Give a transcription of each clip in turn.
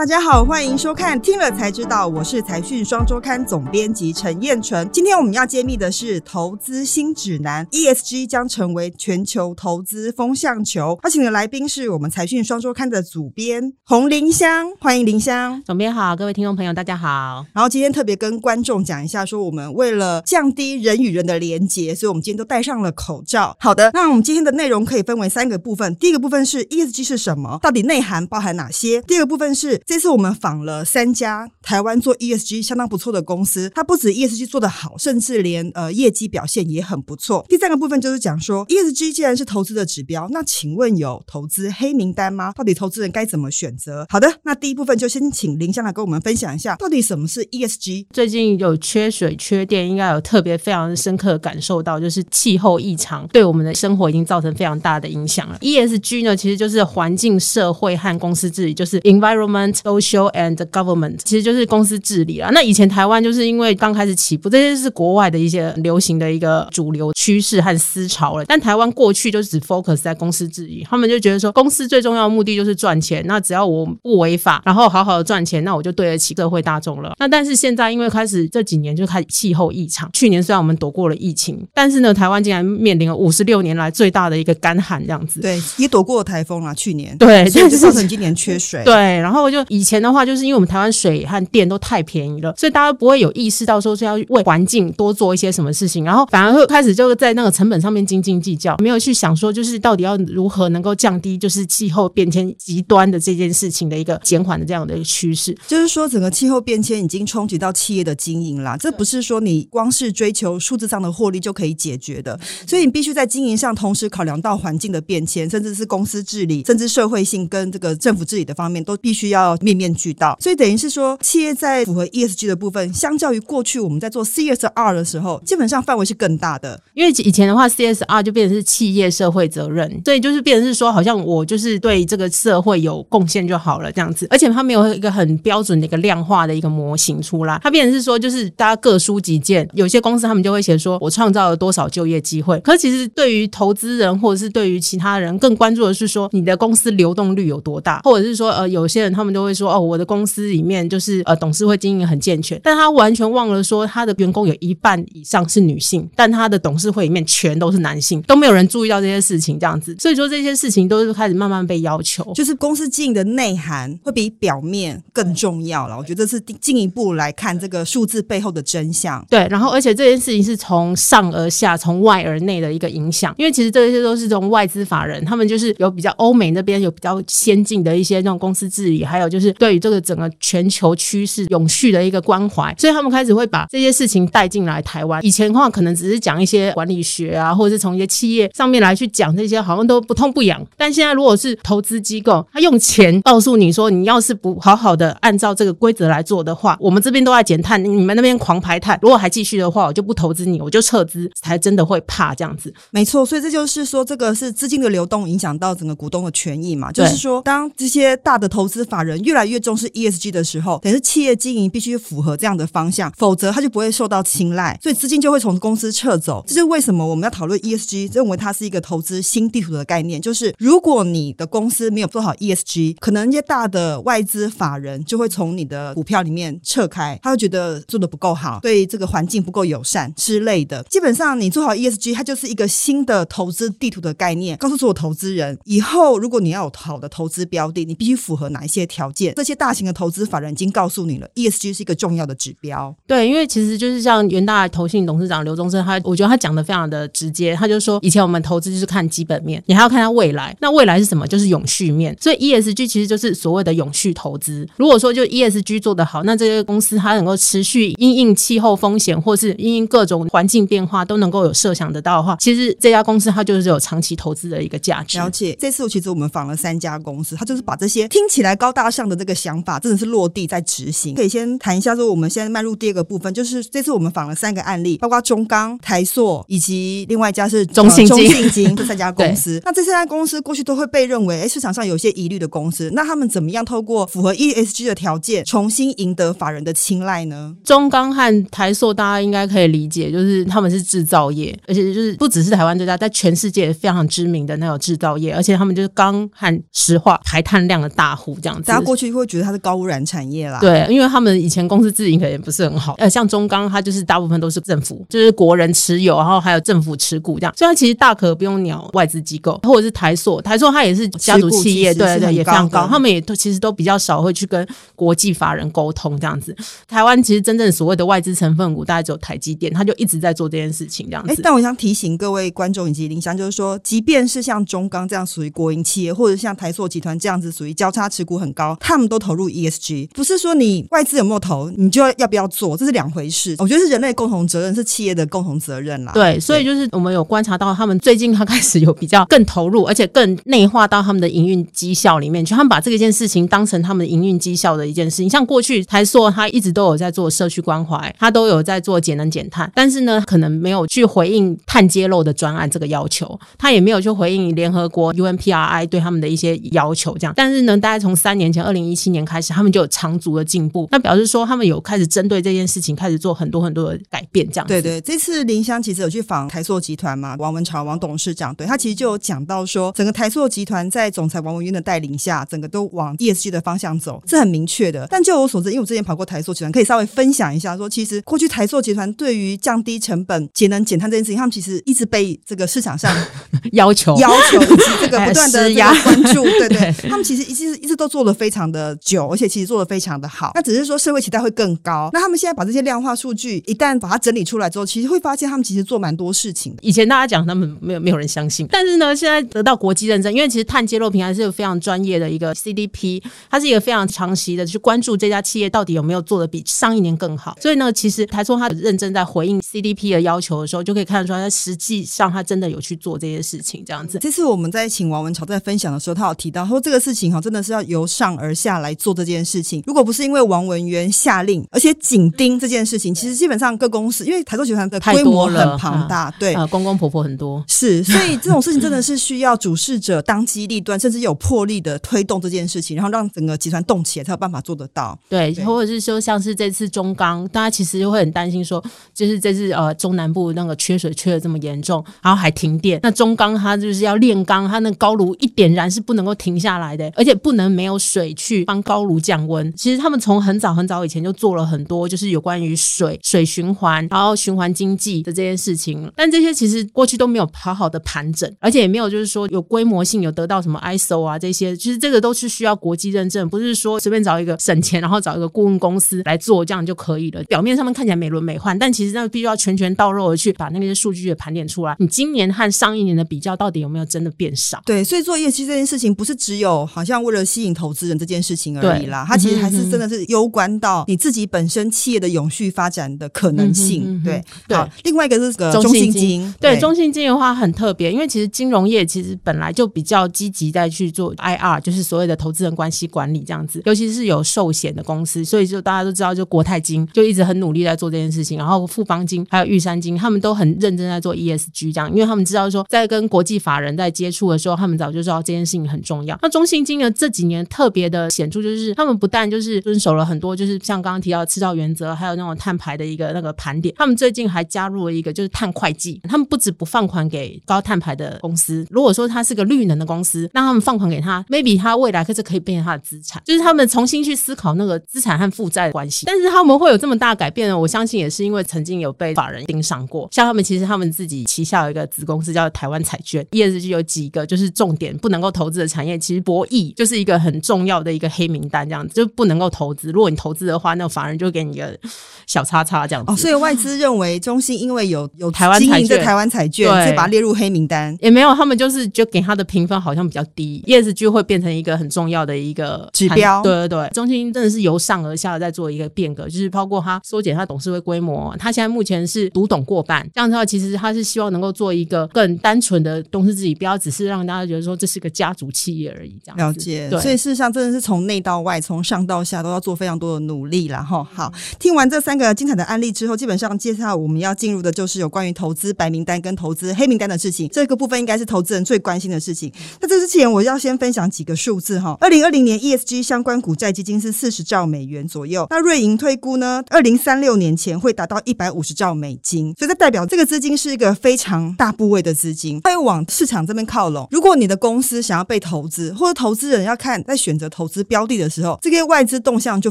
大家好，欢迎收看《听了才知道》，我是财讯双周刊总编辑陈燕纯。今天我们要揭秘的是投资新指南，ESG 将成为全球投资风向球。邀请的来宾是我们财讯双周刊的主编洪林香，欢迎林香。总编好，各位听众朋友，大家好。然后今天特别跟观众讲一下，说我们为了降低人与人的连结，所以我们今天都戴上了口罩。好的，那我们今天的内容可以分为三个部分。第一个部分是 ESG 是什么，到底内涵包含哪些？第二个部分是这次我们访了三家台湾做 ESG 相当不错的公司，它不止 ESG 做得好，甚至连呃业绩表现也很不错。第三个部分就是讲说 ESG 既然是投资的指标，那请问有投资黑名单吗？到底投资人该怎么选择？好的，那第一部分就先请林香来跟我们分享一下，到底什么是 ESG。最近有缺水、缺电，应该有特别非常深刻感受到，就是气候异常对我们的生活已经造成非常大的影响了。ESG 呢，其实就是环境、社会和公司治理，就是 environment。Social and government 其实就是公司治理啊。那以前台湾就是因为刚开始起步，这些是国外的一些流行的一个主流趋势和思潮了。但台湾过去就只 focus 在公司治理，他们就觉得说公司最重要的目的就是赚钱。那只要我不违法，然后好好的赚钱，那我就对得起社会大众了。那但是现在因为开始这几年就开始气候异常，去年虽然我们躲过了疫情，但是呢，台湾竟然面临了五十六年来最大的一个干旱这样子。对，也躲过了台风了，去年对，所以就造成今年缺水。对，然后就。以前的话，就是因为我们台湾水和电都太便宜了，所以大家不会有意识到说是要为环境多做一些什么事情，然后反而会开始就是在那个成本上面斤斤计较，没有去想说就是到底要如何能够降低就是气候变迁极端的这件事情的一个减缓的这样的一个趋势。就是说，整个气候变迁已经冲击到企业的经营啦，这不是说你光是追求数字上的获利就可以解决的，所以你必须在经营上同时考量到环境的变迁，甚至是公司治理，甚至社会性跟这个政府治理的方面都必须要。面面俱到，所以等于是说，企业在符合 ESG 的部分，相较于过去我们在做 CSR 的时候，基本上范围是更大的。因为以前的话，CSR 就变成是企业社会责任，所以就是变成是说，好像我就是对这个社会有贡献就好了这样子。而且它没有一个很标准的一个量化的一个模型出来，它变成是说，就是大家各抒己见。有些公司他们就会写说，我创造了多少就业机会。可其实对于投资人或者是对于其他人，更关注的是说，你的公司流动率有多大，或者是说，呃，有些人他们都会。说哦，我的公司里面就是呃董事会经营很健全，但他完全忘了说他的员工有一半以上是女性，但他的董事会里面全都是男性，都没有人注意到这些事情，这样子，所以说这些事情都是开始慢慢被要求，就是公司经营的内涵会比表面更重要了。我觉得这是进一步来看这个数字背后的真相。对，然后而且这件事情是从上而下，从外而内的一个影响，因为其实这些都是从外资法人，他们就是有比较欧美那边有比较先进的一些那种公司治理，还有就是。对于这个整个全球趋势永续的一个关怀，所以他们开始会把这些事情带进来台湾。以前的话，可能只是讲一些管理学啊，或者是从一些企业上面来去讲这些，好像都不痛不痒。但现在如果是投资机构，他用钱告诉你说，你要是不好好的按照这个规则来做的话，我们这边都在减碳，你们那边狂排碳，如果还继续的话，我就不投资你，我就撤资，才真的会怕这样子。没错，所以这就是说，这个是资金的流动影响到整个股东的权益嘛？就是说，当这些大的投资法人越来越重视 ESG 的时候，等于是企业经营必须符合这样的方向，否则它就不会受到青睐，所以资金就会从公司撤走。这就是为什么我们要讨论 ESG，认为它是一个投资新地图的概念。就是如果你的公司没有做好 ESG，可能一些大的外资法人就会从你的股票里面撤开，他会觉得做的不够好，对这个环境不够友善之类的。基本上你做好 ESG，它就是一个新的投资地图的概念，告诉所有投资人，以后如果你要有好的投资标的，你必须符合哪一些条件？这些大型的。投资法人已经告诉你了，ESG 是一个重要的指标。对，因为其实就是像元大投信董事长刘宗生，他我觉得他讲的非常的直接，他就说以前我们投资就是看基本面，你还要看它未来。那未来是什么？就是永续面。所以 ESG 其实就是所谓的永续投资。如果说就 ESG 做得好，那这个公司它能够持续因应气候风险，或是因应各种环境变化都能够有设想得到的话，其实这家公司它就是有长期投资的一个价值。了解。这次其实我们访了三家公司，它就是把这些听起来高大上的这个想法。真的是落地在执行，可以先谈一下说，我们现在迈入第二个部分，就是这次我们访了三个案例，包括中钢、台塑以及另外一家是中信金 这三家公司。那这三家公司过去都会被认为，哎，市场上有些疑虑的公司。那他们怎么样透过符合 ESG 的条件，重新赢得法人的青睐呢？中钢和台塑大家应该可以理解，就是他们是制造业，而且就是不只是台湾这家，在全世界非常知名的那种制造业，而且他们就是钢和石化排碳量的大户，这样子。过去会觉得它是高污染产业啦。对，因为他们以前公司自营可能也不是很好，呃，像中钢，它就是大部分都是政府，就是国人持有，然后还有政府持股这样，虽然其实大可不用鸟外资机构，或者是台塑，台塑它也是家族企业，对对，也非常高，他们也都其实都比较少会去跟国际法人沟通这样子。台湾其实真正所谓的外资成分股，大概只有台积电，它就一直在做这件事情这样子。但我想提醒各位观众以及林香，就是说，即便是像中钢这样属于国营企业，或者像台塑集团这样子属于交叉持股很高，他们都投入 ESG，不是说你外资有没有投，你就要要不要做，这是两回事。我觉得是人类共同责任，是企业的共同责任啦。对，所以就是我们有观察到，他们最近他开始有比较更投入，而且更内化到他们的营运绩效里面去。他们把这个件事情当成他们营运绩效的一件事。你像过去台塑，他一直都有在做社区关怀，他都有在做节能减碳，但是呢，可能没有去回应碳揭露的专案这个要求，他也没有去回应联合国 UNPRI 对他们的一些要求。这样，但是呢，大概从三年前二零一七年开始，他们就有长足的进步。那表示说，他们有开始针对这件事情开始做很多很多的改变。这样，对对，这次林香其实有去访台塑集团嘛，王文朝王董事长，对他其实就有讲到说，整个台塑集团在总裁王文渊的带领下，整个都往 ESG 的方向走，是很明确的。但就我所知，因为我之前跑过台塑集团，可以稍微分享一下，说其实过去台塑集团对于降低成本、节能减碳这件事情，他们其实一直被这个市场上 要求、要求以及这个不断的 关注。对对，他们其实一直一直都做的非常的久，而且其实做的非常的好。那只是说社会期待会更高。那他们现在把这些量化数据一旦把它整理出来之后，其实会发现他们其实做蛮多事情。以前大家讲他们没有没有人相信，但是呢，现在得到国际认证，因为其实碳揭露平台是有非常专业的一个 CDP，它是一个非常长期的去关注这家企业到底有没有做的比上一年更好。所以呢，其实台中它认真在回应 CDP 的要求的时候，就可以看得出来，它实际上它真的有去做这些事情。这样子，这次我们在请王文潮在分享的时候，他有提到说这个事情哈，真的是要由上而下来做这件事情。如果不是因为王文渊下令，而且紧盯这件事情，其实基本上各公司，因为台塑集团的规模很庞大，对，公公婆婆很多，是，所以这种事情真的是需要主事者当机立断，甚至有魄力的推动这件事情，然后让整个集团动起来，才有办法做得到。对，或者是说像是这次中钢，大家其实会很担心说，就是这次呃中南部那个缺水缺的这么严重，然后还停电，那中钢它就是要炼钢，它那高炉一点燃是不能够停下来的，而且不能没有水去帮高炉降温。其实他们从很早很早以前就做了很多，就是有关于水水循环，然后循环经济的这件事情。但这些其实过去都没有好好的盘整，而且也没有就是说有规模性，有得到什么 ISO 啊这些，其实这个都是需要国际认证，不是说随便找一个省钱，然后找一个顾问公司来做这样就可以了。表面上面看起来美轮美奂，但其实那必须要拳拳到肉的去把那些数据也盘点出来。你今年和上一年的比较，到底有没有真的变少？对，所以做业绩这件事情，不是只有好像为了吸引投资人这件事情而已啦，它其实还是真的是攸关到你自己本身企业的永续发展的可能性。对，好，另外一个是个中信金，对，中信金的话很特别，因为其实金融业其实本来就比较积极在去做 IR，就是所谓的投资人关系管理这样子，尤其是有寿险的公司，所以就大家都知道，就国泰金就一直很努力在做这件事情，然后富邦金还有玉山金，他们都很认真在做 ESG 这样，因为他们知道说在跟国际法人在接触的时候，他们早就知道这件事情很重要。那中信金呢这几年特别的显著，就是他们不但就是遵守了很多，就是像刚刚提到的赤道原则，还有那种碳排的一个那个盘点，他们最近还加入了一个就是碳会计，他们不止不放款给高碳排的公司，如果说它是个绿能的公司，那他们放款给他，maybe 他未来可是可以变成他的资产，就是他们重新去思考那个资产和负债的关系。但是他们会有这么大改变呢？我相信也是因为曾经有被法人盯上过，像他们其实他们自己旗下有一个子公司叫台湾彩券，ESG 有几个就是重点不能够投资的产业，其实博弈就是一个很重要的一个黑名单，这样子就不能够投资。如果你投资的话，那法人就给你一个小叉叉这样子。哦，所以外资认为中信因为有有台湾彩券，台湾彩券，所以把它列入黑名单。也没有，他们就是就给他的评分好像比较低，ESG 会变成一个很重要的一个指标。对对对，中信真的是由上而下的在做一个变革，就是包括他缩减他董事会规模，他现在目前是独董过半，这样的话其实他是希望能够做一个更单纯的董事自己，不要只是让大家觉得说这是个家族企业而已。这样了解，对所以事实上真的是从内到外，从上到下都要做非常多的努力了哈。好，听完这三个精彩的案例之后，基本上接下来我们要进入的就是有关于投资白名单跟投资黑名单的事情。这个部分应该是投资人最关心的事情。那这之前我要先分享几个数字哈。二零二零年 ESG 相关股债基金是四十兆美元左右，那瑞银推估呢，二零三六年前会达到一百五十兆美金，所以这代表这个资金是一个非常大部位的资金，它又往市场这边靠拢。如果你的公司想要被投资，或者投资人要看在选择投资标的的时候，这些外资动向就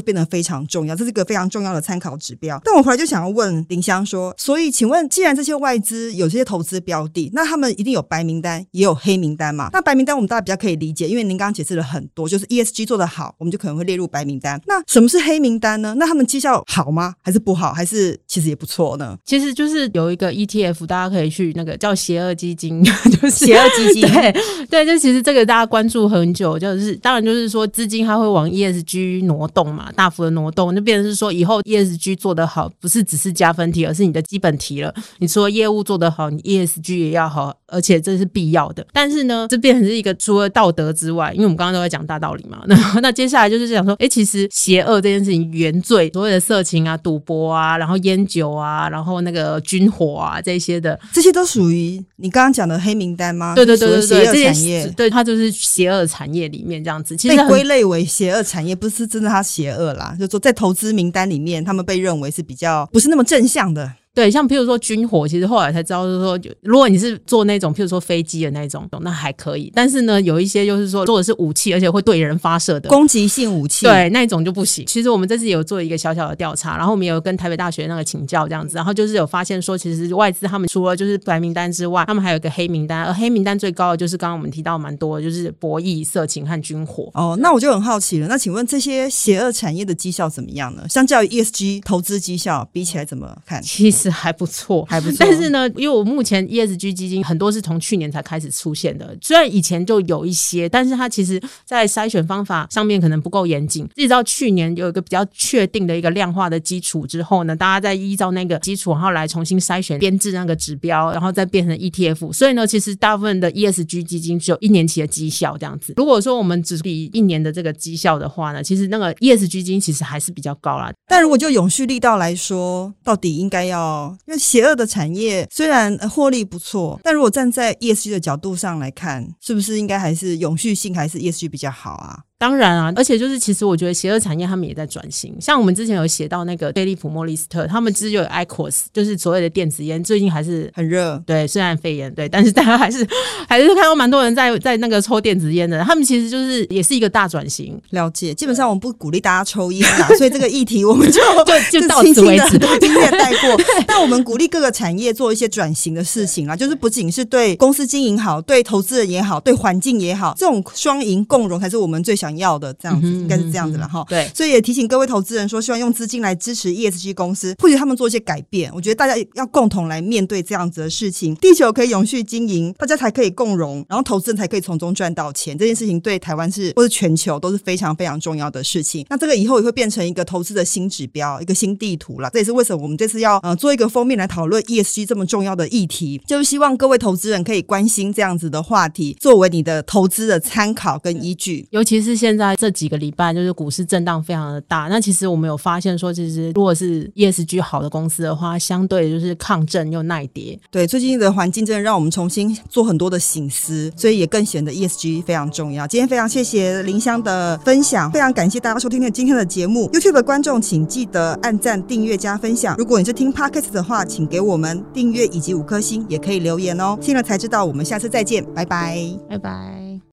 变得非常重要，这是一个非常重要的参考指标。但我回来就想要问林香说，所以请问，既然这些外资有这些投资标的，那他们一定有白名单，也有黑名单嘛？那白名单我们大家比较可以理解，因为您刚刚解释了很多，就是 ESG 做得好，我们就可能会列入白名单。那什么是黑名单呢？那他们绩效好吗？还是不好？还是其实也不错呢？其实就是有一个 ETF，大家可以去那个叫邪恶基金，就是 邪恶基金，对对，就其实这个大家关注很久，就是当然就是说资金它会往 ESG 挪动嘛，大幅的挪动，就变成是说以后 ESG 做得好，不是只是加分题，而是你的基本题了。你说业务做得好，你 ESG 也要好，而且这是必要的。但是呢，这变成是一个除了道德之外，因为我们刚刚都在讲大道理嘛，那 那接下来就是讲说，哎，其实邪恶这件事情原罪，所谓的色情啊、赌博啊，然后烟酒啊，然后那个军火啊这些的，这些都属于你刚刚讲的黑名单吗？对对对对对，邪恶产业，对它就是邪恶产业里面这样子，其实被归类为邪恶产业，不是真的它邪恶啦，就说在投资名单里面，他们被认为是比较不是那么正向的。对，像譬如说军火，其实后来才知道，就是说，如果你是做那种譬如说飞机的那种，那还可以。但是呢，有一些就是说做的是武器，而且会对人发射的攻击性武器，对那种就不行。其实我们这次有做一个小小的调查，然后我们有跟台北大学那个请教这样子，然后就是有发现说，其实外资他们除了就是白名单之外，他们还有一个黑名单，而黑名单最高的就是刚刚我们提到蛮多，就是博弈、色情和军火。哦，那我就很好奇了，那请问这些邪恶产业的绩效怎么样呢？相较于 ESG 投资绩效比起来怎么看？其实还不错。还不错，但是呢，因为我目前 ESG 基金很多是从去年才开始出现的，虽然以前就有一些，但是它其实在筛选方法上面可能不够严谨。一直到去年有一个比较确定的一个量化的基础之后呢，大家再依照那个基础，然后来重新筛选编制那个指标，然后再变成 ETF。所以呢，其实大部分的 ESG 基金只有一年期的绩效这样子。如果说我们只比一年的这个绩效的话呢，其实那个 ESG 基金其实还是比较高啦。但如果就永续力道来说，到底应该要因为邪恶。的产业虽然获利不错，但如果站在 ESG 的角度上来看，是不是应该还是永续性还是 ESG 比较好啊？当然啊，而且就是其实我觉得邪恶产业他们也在转型，像我们之前有写到那个菲利普莫利斯特，他们其实有 IQOS，就是所谓的电子烟，最近还是很热。对，虽然肺炎对，但是大家还是 还是看到蛮多人在在那个抽电子烟的，他们其实就是也是一个大转型。了解，基本上我们不鼓励大家抽烟啦，所以这个议题我们就 就就到此为止，今天带过。但我们鼓励各个产业做一些转型的事情啊，就是不仅是对公司经营好，对投资人也好，对环境也好，这种双赢共荣才是我们最想要的这样子。应该是这样子了哈，对，所以也提醒各位投资人说，希望用资金来支持 ESG 公司，或许他们做一些改变。我觉得大家要共同来面对这样子的事情，地球可以永续经营，大家才可以共荣，然后投资人才可以从中赚到钱。这件事情对台湾是或是全球都是非常非常重要的事情。那这个以后也会变成一个投资的新指标，一个新地图了。这也是为什么我们这次要呃做一个封面来讨论 ESG 这么重要的议题，就是希望各位投资人可以关心这样子的话题，作为你的投资的参考跟依据。尤其是现在这几个礼拜，就是股市震荡非常的大。那其实我们有发现说，其实如果是 ESG 好的公司的话，相对就是抗震又耐跌。对，最近的环境真的让我们重新做很多的醒思，所以也更显得 ESG 非常重要。今天非常谢谢林香的分享，非常感谢大家收听今天的节目。YouTube 的观众请记得按赞、订阅、加分享。如果你是听 Podcast 的话，请给我们订阅以及五颗星，也可以留言哦。听了才知道，我们下次再见，拜拜，拜拜。